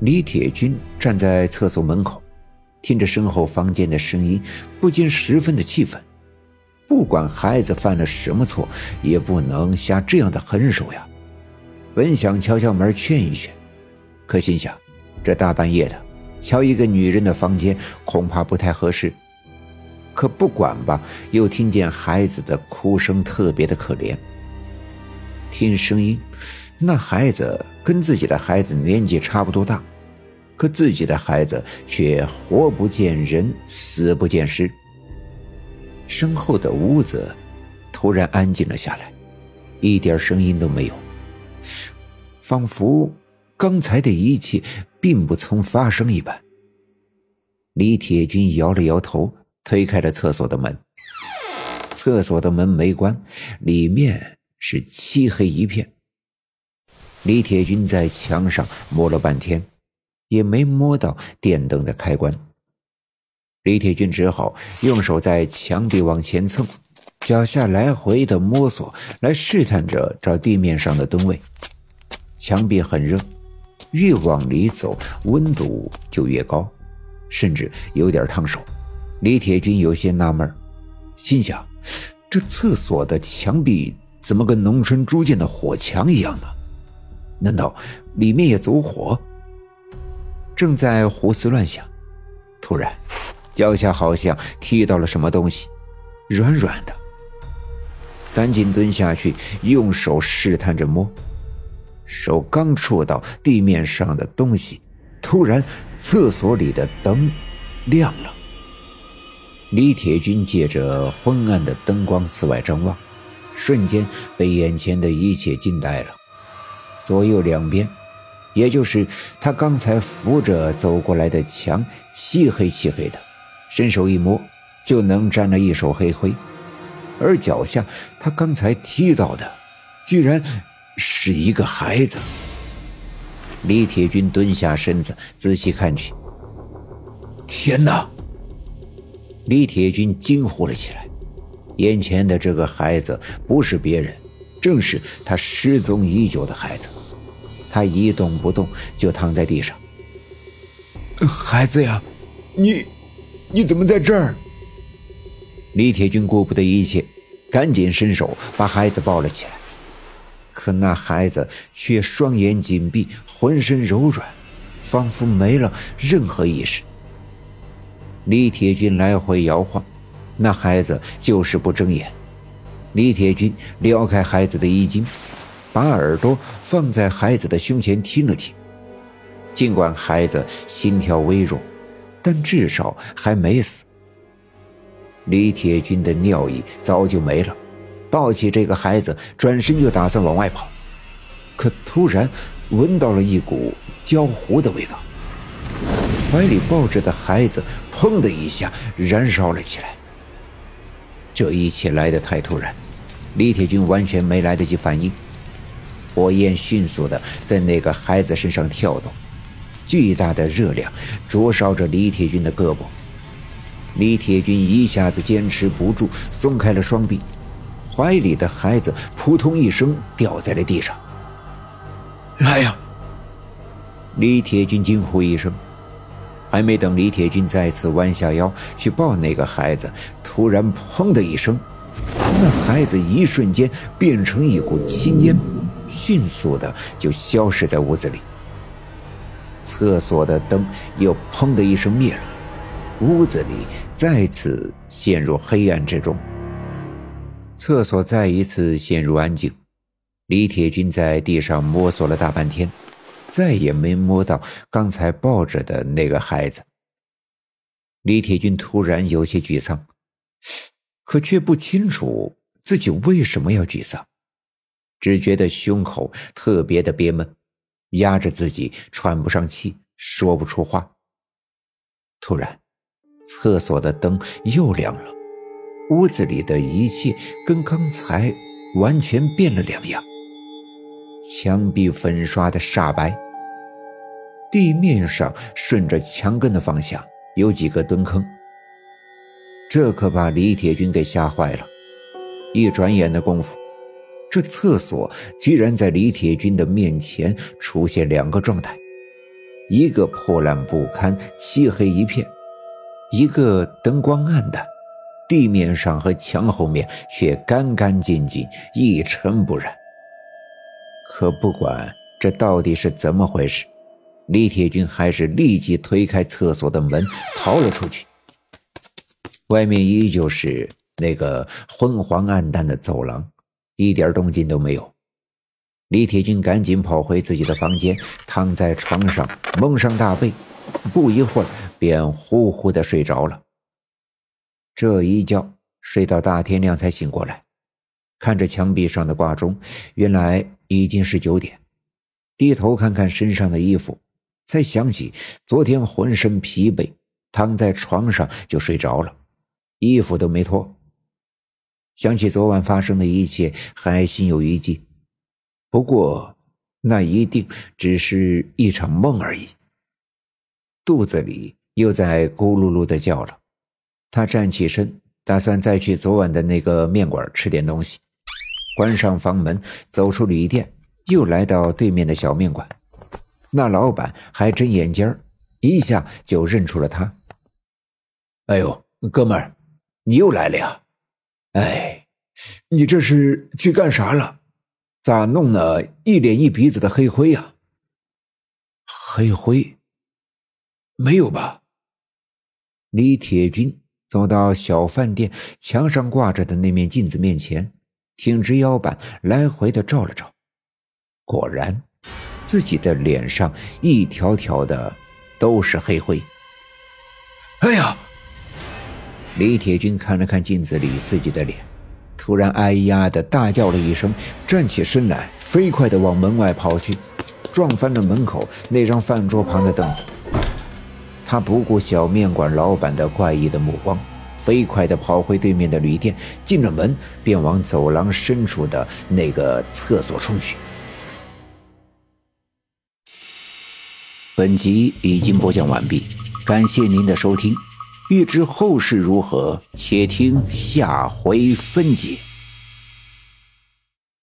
李铁军站在厕所门口，听着身后房间的声音，不禁十分的气愤。不管孩子犯了什么错，也不能下这样的狠手呀！本想敲敲门劝一劝，可心想，这大半夜的，敲一个女人的房间恐怕不太合适。可不管吧，又听见孩子的哭声，特别的可怜。听声音，那孩子跟自己的孩子年纪差不多大，可自己的孩子却活不见人，死不见尸。身后的屋子突然安静了下来，一点声音都没有，仿佛刚才的一切并不曾发生一般。李铁军摇了摇头。推开了厕所的门，厕所的门没关，里面是漆黑一片。李铁军在墙上摸了半天，也没摸到电灯的开关。李铁军只好用手在墙壁往前蹭，脚下来回的摸索，来试探着找地面上的灯位。墙壁很热，越往里走，温度就越高，甚至有点烫手。李铁军有些纳闷，心想：这厕所的墙壁怎么跟农村猪建的火墙一样呢？难道里面也走火？正在胡思乱想，突然脚下好像踢到了什么东西，软软的。赶紧蹲下去，用手试探着摸，手刚触到地面上的东西，突然厕所里的灯亮了。李铁军借着昏暗的灯光四外张望，瞬间被眼前的一切惊呆了。左右两边，也就是他刚才扶着走过来的墙，漆黑漆黑的，伸手一摸就能沾了一手黑灰。而脚下他刚才踢到的，居然是一个孩子。李铁军蹲下身子，仔细看去，天哪！李铁军惊呼了起来，眼前的这个孩子不是别人，正是他失踪已久的孩子。他一动不动，就躺在地上。孩子呀，你，你怎么在这儿？李铁军顾不得一切，赶紧伸手把孩子抱了起来。可那孩子却双眼紧闭，浑身柔软，仿佛没了任何意识。李铁军来回摇晃，那孩子就是不睁眼。李铁军撩开孩子的衣襟，把耳朵放在孩子的胸前听了听。尽管孩子心跳微弱，但至少还没死。李铁军的尿意早就没了，抱起这个孩子，转身就打算往外跑，可突然闻到了一股焦糊的味道。怀里抱着的孩子，砰的一下燃烧了起来。这一切来得太突然，李铁军完全没来得及反应。火焰迅速的在那个孩子身上跳动，巨大的热量灼烧着李铁军的胳膊。李铁军一下子坚持不住，松开了双臂，怀里的孩子扑通一声掉在了地上。哎呀！李铁军惊呼一声。还没等李铁军再次弯下腰去抱那个孩子，突然“砰”的一声，那孩子一瞬间变成一股青烟，迅速的就消失在屋子里。厕所的灯又“砰”的一声灭了，屋子里再次陷入黑暗之中。厕所再一次陷入安静，李铁军在地上摸索了大半天。再也没摸到刚才抱着的那个孩子。李铁军突然有些沮丧，可却不清楚自己为什么要沮丧，只觉得胸口特别的憋闷，压着自己喘不上气，说不出话。突然，厕所的灯又亮了，屋子里的一切跟刚才完全变了两样。墙壁粉刷的煞白，地面上顺着墙根的方向有几个蹲坑，这可把李铁军给吓坏了。一转眼的功夫，这厕所居然在李铁军的面前出现两个状态：一个破烂不堪、漆黑一片，一个灯光暗淡，地面上和墙后面却干干净净、一尘不染。可不管这到底是怎么回事，李铁军还是立即推开厕所的门逃了出去。外面依旧是那个昏黄暗淡的走廊，一点动静都没有。李铁军赶紧跑回自己的房间，躺在床上蒙上大被，不一会儿便呼呼的睡着了。这一觉睡到大天亮才醒过来，看着墙壁上的挂钟，原来已经是九点。低头看看身上的衣服，才想起昨天浑身疲惫，躺在床上就睡着了，衣服都没脱。想起昨晚发生的一切，还心有余悸。不过，那一定只是一场梦而已。肚子里又在咕噜噜的叫了。他站起身，打算再去昨晚的那个面馆吃点东西。关上房门，走出旅店，又来到对面的小面馆。那老板还真眼尖儿一下就认出了他。哎呦，哥们儿，你又来了呀？哎，你这是去干啥了？咋弄了一脸一鼻子的黑灰呀？黑灰？没有吧？李铁军走到小饭店墙上挂着的那面镜子面前，挺直腰板，来回的照了照，果然，自己的脸上一条条的都是黑灰。哎呀！李铁军看了看镜子里自己的脸。突然，哎呀的大叫了一声，站起身来，飞快地往门外跑去，撞翻了门口那张饭桌旁的凳子。他不顾小面馆老板的怪异的目光，飞快地跑回对面的旅店，进了门便往走廊深处的那个厕所冲去。本集已经播讲完毕，感谢您的收听。欲知后事如何，且听下回分解。